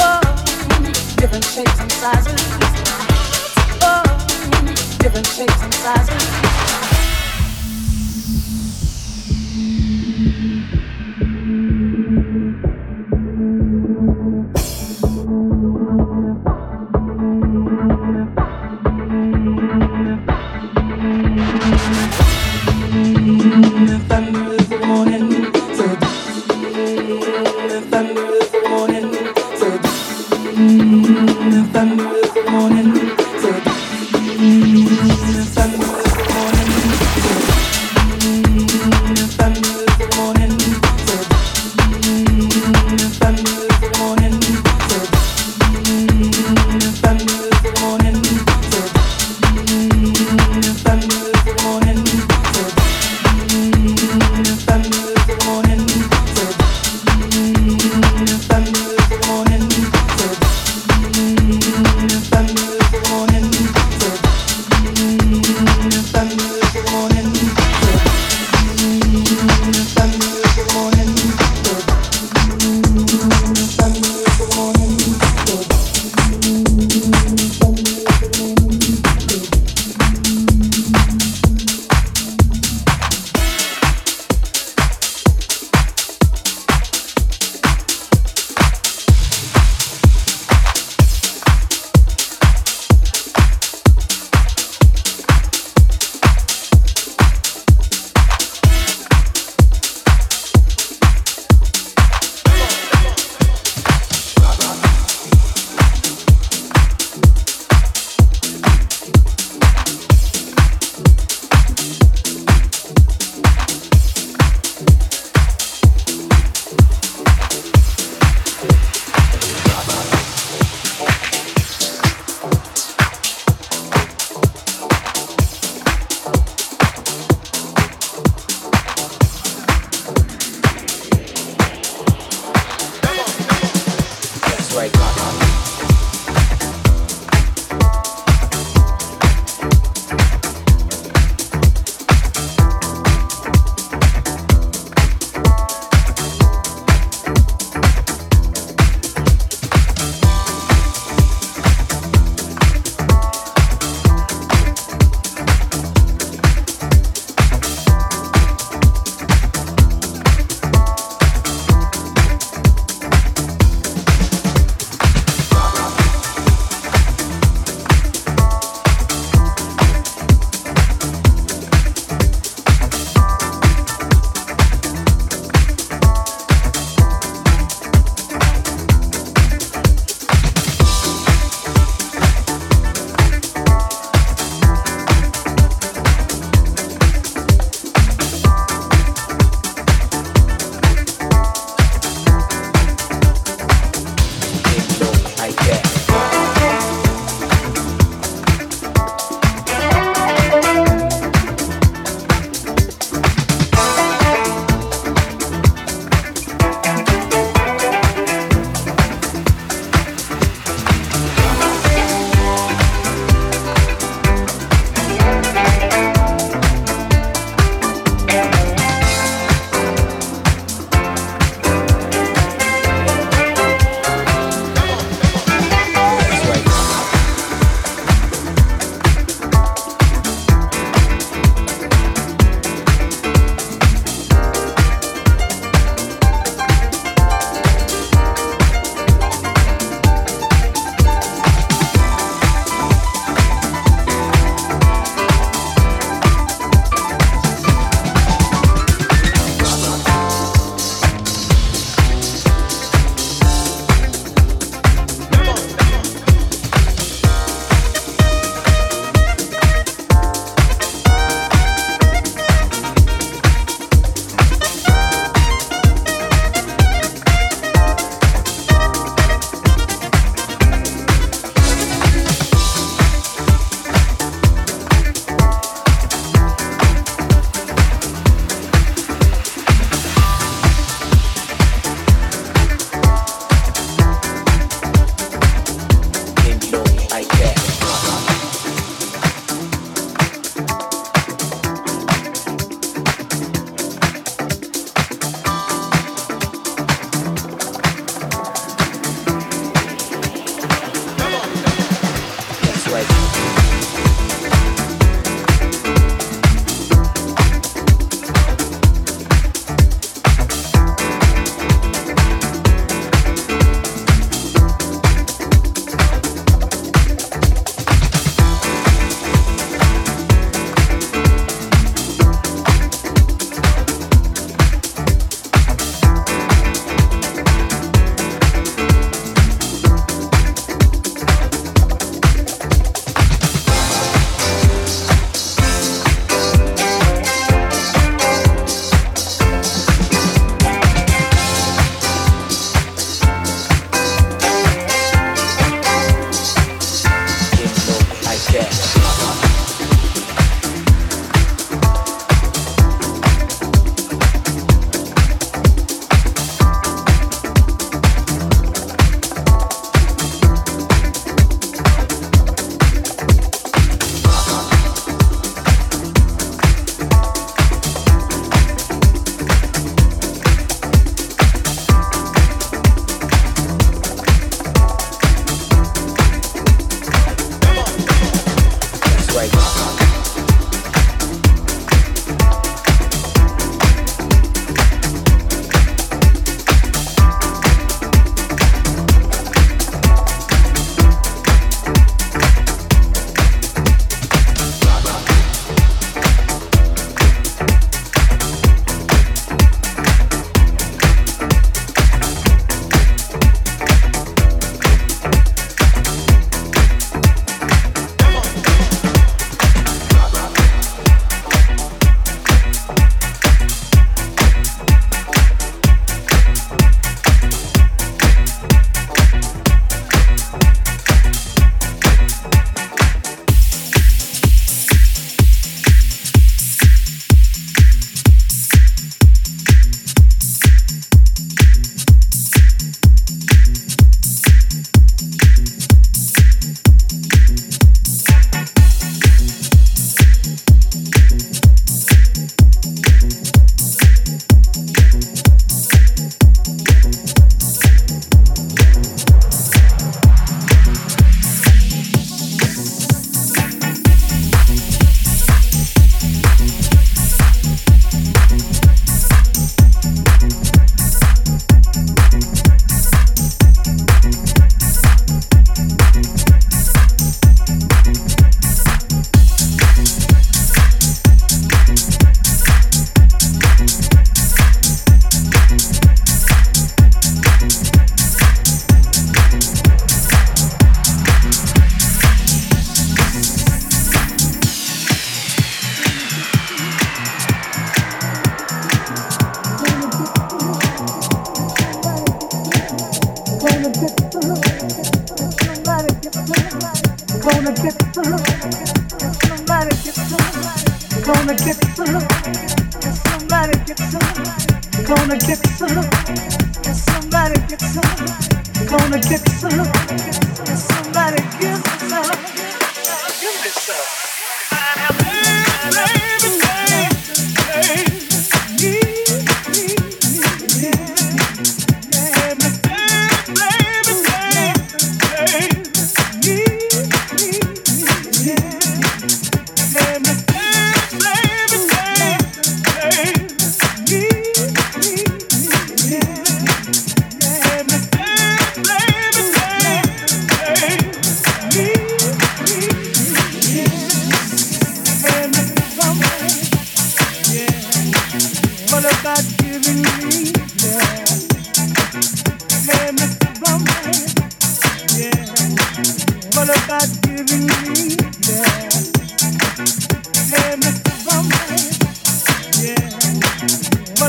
Oh, different shapes and sizes. Oh, different shapes and sizes.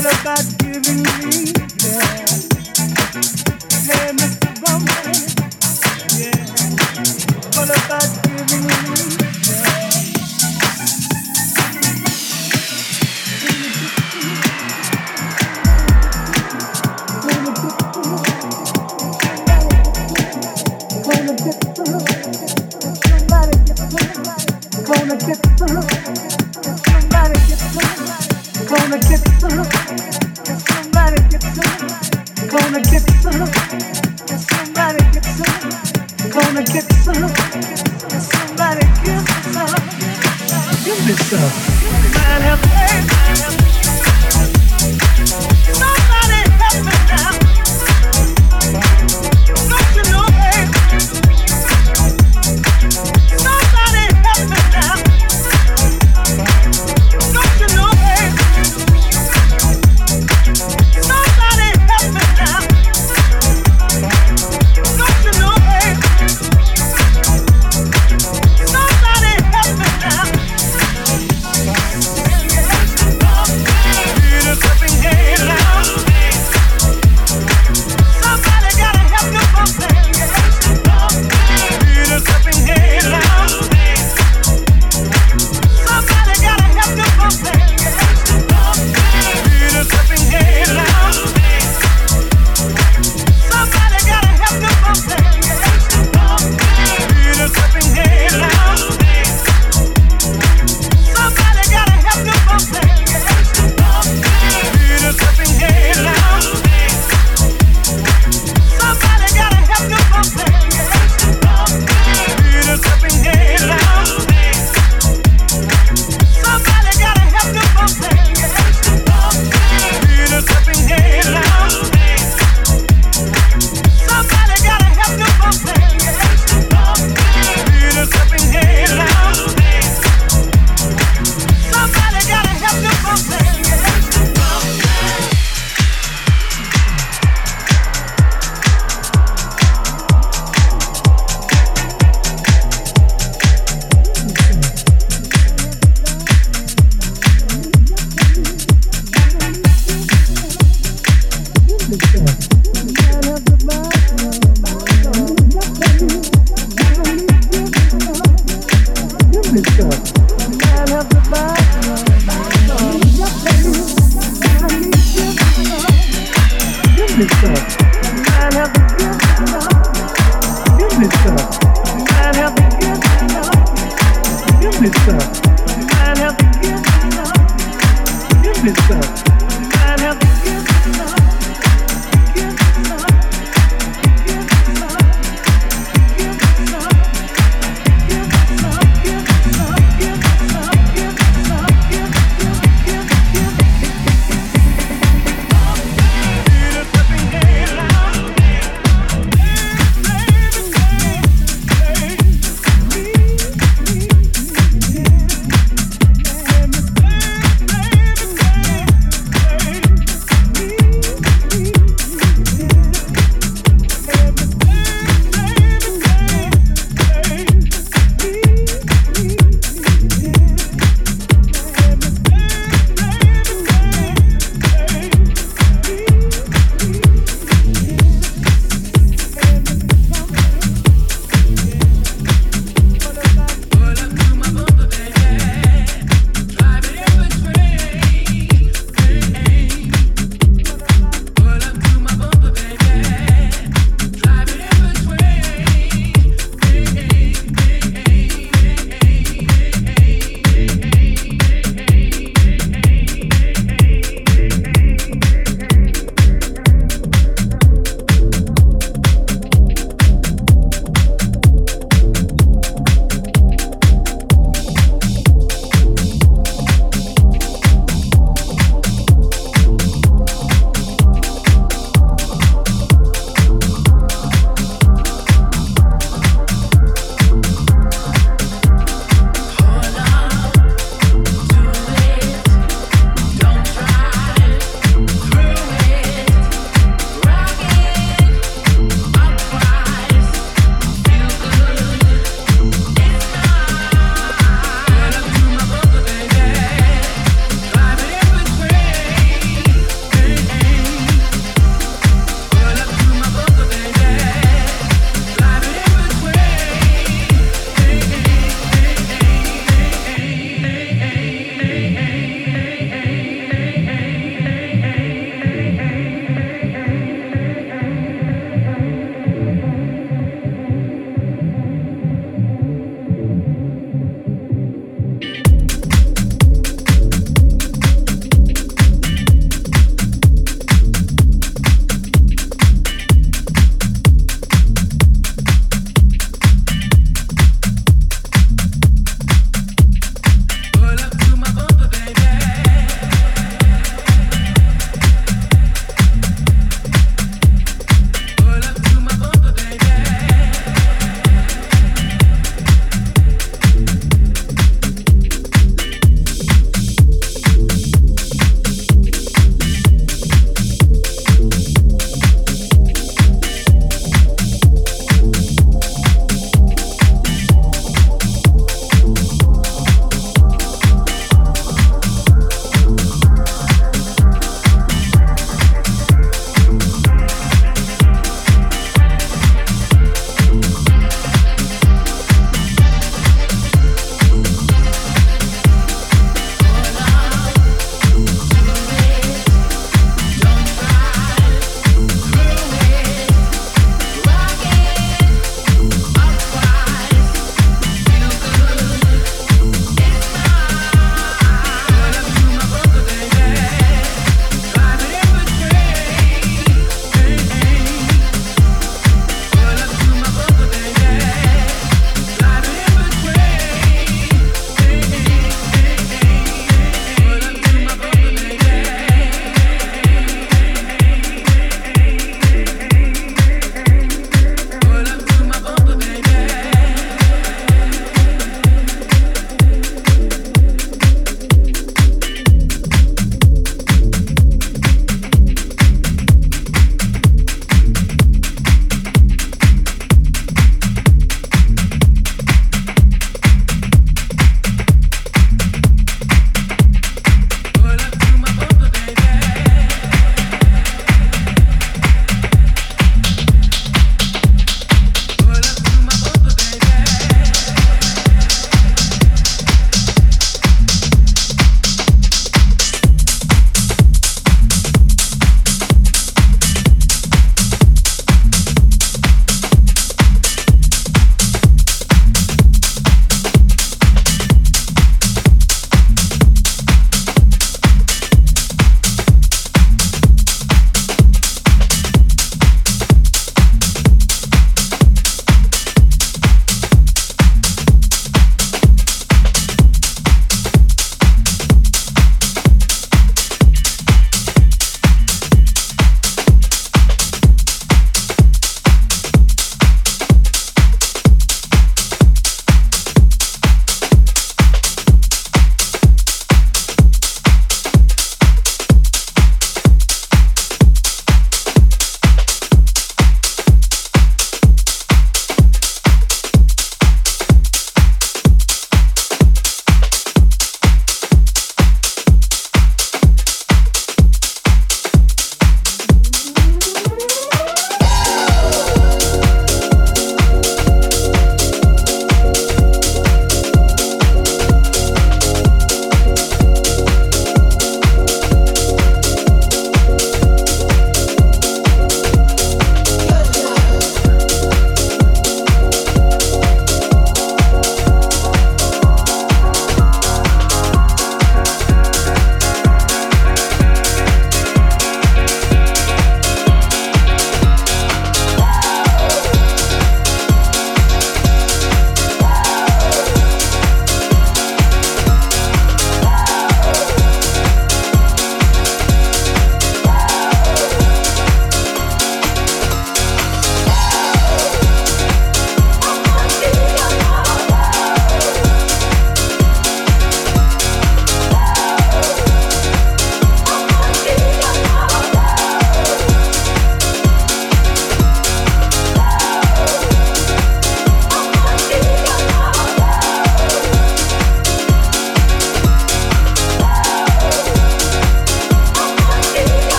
Yeah.